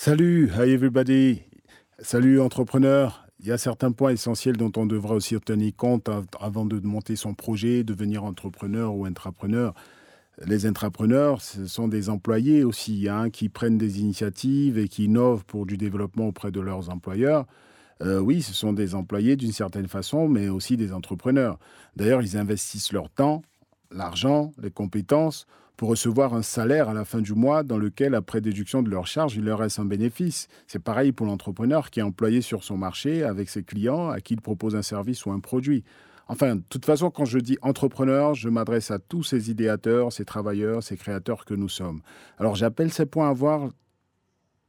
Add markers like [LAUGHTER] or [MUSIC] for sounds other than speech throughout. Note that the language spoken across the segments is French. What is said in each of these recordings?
Salut, hi everybody. Salut entrepreneur. Il y a certains points essentiels dont on devrait aussi tenir compte avant de monter son projet, devenir entrepreneur ou intrapreneur. Les intrapreneurs, ce sont des employés aussi, hein, qui prennent des initiatives et qui innovent pour du développement auprès de leurs employeurs. Euh, oui, ce sont des employés d'une certaine façon, mais aussi des entrepreneurs. D'ailleurs, ils investissent leur temps, l'argent, les compétences pour recevoir un salaire à la fin du mois dans lequel, après déduction de leurs charges, il leur reste un bénéfice. C'est pareil pour l'entrepreneur qui est employé sur son marché avec ses clients à qui il propose un service ou un produit. Enfin, de toute façon, quand je dis entrepreneur, je m'adresse à tous ces idéateurs, ces travailleurs, ces créateurs que nous sommes. Alors j'appelle ces points à voir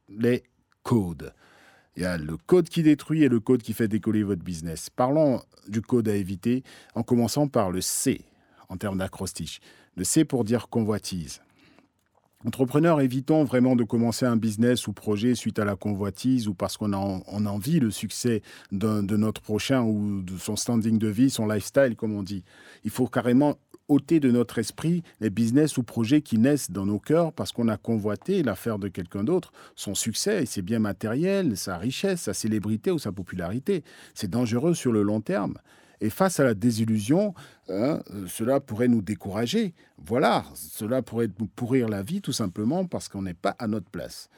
les codes. Il y a le code qui détruit et le code qui fait décoller votre business. Parlons du code à éviter en commençant par le C en termes d'acrostiche. Le C pour dire convoitise. Entrepreneurs, évitons vraiment de commencer un business ou projet suite à la convoitise ou parce qu'on on envie le succès de, notre prochain ou de son standing de vie, son lifestyle, comme on dit. Il faut carrément ôter de notre esprit les business ou projets qui naissent dans nos cœurs parce qu'on a convoité l'affaire de quelqu'un d'autre, son succès, ses biens matériels, sa richesse, sa célébrité ou sa popularité. C'est dangereux sur le long terme. Et face à la désillusion, hein, cela pourrait nous décourager. Voilà, cela pourrait nous pourrir la vie tout simplement parce qu'on n'est pas à notre place.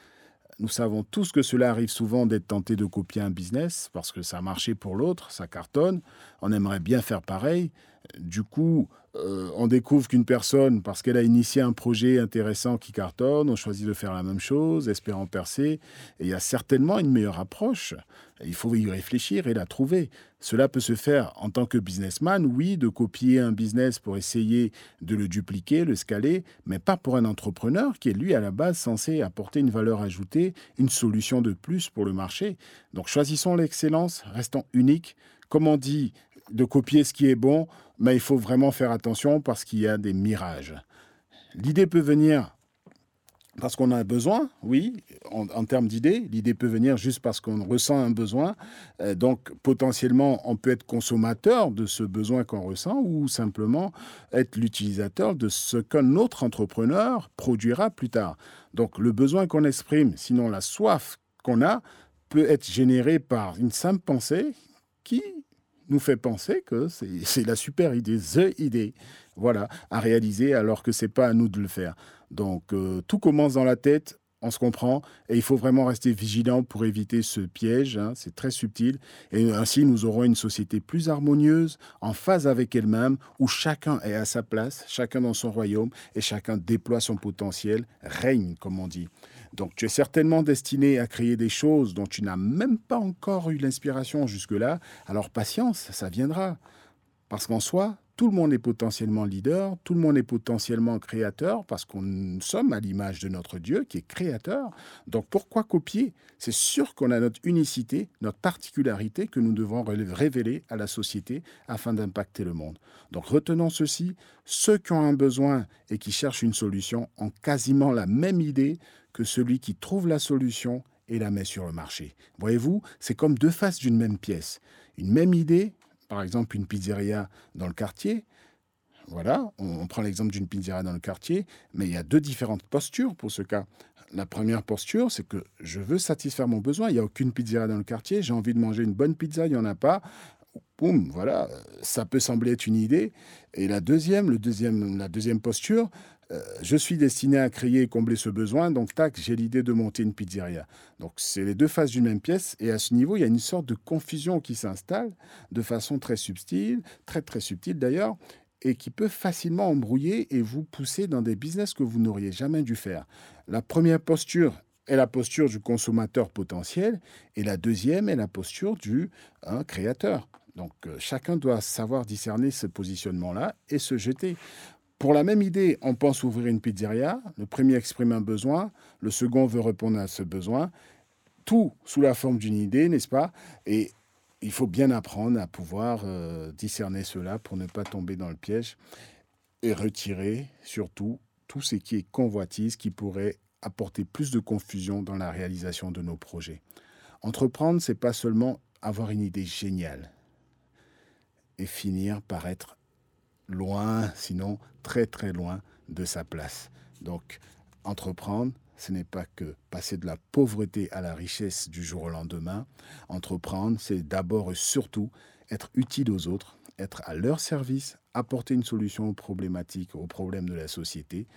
Nous savons tous que cela arrive souvent d'être tenté de copier un business parce que ça a marché pour l'autre, ça cartonne, on aimerait bien faire pareil. Du coup, euh, on découvre qu'une personne, parce qu'elle a initié un projet intéressant qui cartonne, on choisit de faire la même chose, espérant percer. Et il y a certainement une meilleure approche. Il faut y réfléchir et la trouver. Cela peut se faire en tant que businessman, oui, de copier un business pour essayer de le dupliquer, le scaler, mais pas pour un entrepreneur qui est lui à la base censé apporter une valeur ajoutée, une solution de plus pour le marché. Donc choisissons l'excellence, restons uniques. Comme on dit, de copier ce qui est bon, mais il faut vraiment faire attention parce qu'il y a des mirages. L'idée peut venir parce qu'on a un besoin, oui, en, termes d'idées. L'idée peut venir juste parce qu'on ressent un besoin. Euh, donc, potentiellement, on peut être consommateur de ce besoin qu'on ressent ou simplement être l'utilisateur de ce qu'un autre entrepreneur produira plus tard. Donc, le besoin qu'on exprime, sinon la soif qu'on a, peut être généré par une simple pensée qui nous fait penser que [LAUGHS] c'est la super idée, the idée, voilà, à réaliser alors que c'est pas à nous de le faire. Donc euh, tout commence dans la tête, on se comprend, et il faut vraiment rester vigilant pour éviter ce piège, hein, c'est très subtil, et ainsi nous aurons une société plus harmonieuse, en phase avec elle-même, où chacun est à sa place, chacun dans son royaume, et chacun déploie son potentiel, règne, comme on dit. Donc tu es certainement destiné à créer des choses dont tu n'as même pas encore eu l'inspiration jusque-là. Alors patience, ça viendra. Parce qu'en soi, tout le monde est potentiellement leader, tout le monde est potentiellement créateur, parce qu'on sommes à l'image de notre Dieu qui est créateur. Donc pourquoi copier? C'est sûr qu'on a notre unicité, notre particularité que nous devons révéler à la société afin d'impacter le monde. Donc retenons ceci, ceux qui ont un besoin et qui cherchent une solution ont quasiment la même idée que celui qui trouve la solution et la met sur le marché. Voyez-vous, c'est comme deux faces d'une même pièce. Une même idée, par exemple une pizzeria dans le quartier, voilà, on, prend l'exemple d'une pizzeria dans le quartier, mais il y a deux différentes postures pour ce cas. La première posture, c'est que je veux satisfaire mon besoin. Il n'y a aucune pizzeria dans le quartier, j'ai envie de manger une bonne pizza, il n'y en a pas. Voilà, ça peut sembler être une idée. Et la deuxième, le deuxième, la deuxième posture, euh, je suis destiné à créer et combler ce besoin, donc tac, j'ai l'idée de monter une pizzeria. Donc c'est les deux faces d'une même pièce, et à ce niveau, il y a une sorte de confusion qui s'installe de façon très subtile, très très subtile d'ailleurs, et qui peut facilement embrouiller et vous pousser dans des business que vous n'auriez jamais dû faire. La première posture est la posture du consommateur potentiel, et la deuxième est la posture du hein, créateur. Donc euh, chacun doit savoir discerner ce positionnement-là et se jeter. Pour la même idée, on pense ouvrir une pizzeria. Le premier exprime un besoin, le second veut répondre à ce besoin. Tout sous la forme d'une idée, n'est-ce pas? Et il faut bien apprendre à pouvoir euh, discerner cela pour ne pas tomber dans le piège et retirer surtout tout ce qui est convoitise qui pourrait apporter plus de confusion dans la réalisation de nos projets. Entreprendre, c'est pas seulement avoir une idée géniale et finir par être loin, sinon très très loin de sa place. Donc, entreprendre, ce n'est pas que passer de la pauvreté à la richesse du jour au lendemain. Entreprendre, c'est d'abord et surtout être utile aux autres, être à leur service, apporter une solution aux problématiques, aux problèmes de la société.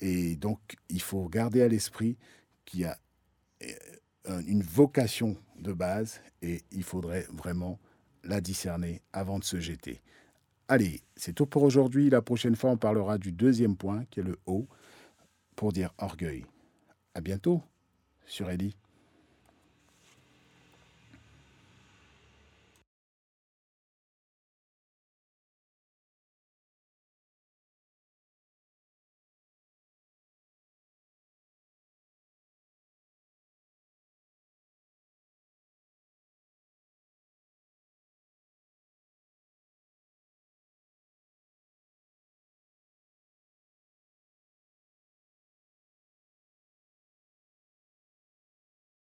Et donc, il faut garder à l'esprit qu'il y a euh, une vocation de base et il faudrait vraiment la discerner avant de se jeter. Allez, c'est tout pour aujourd'hui. La prochaine fois, on parlera du deuxième point, qui est le haut, pour dire orgueil. À bientôt sur Ellie.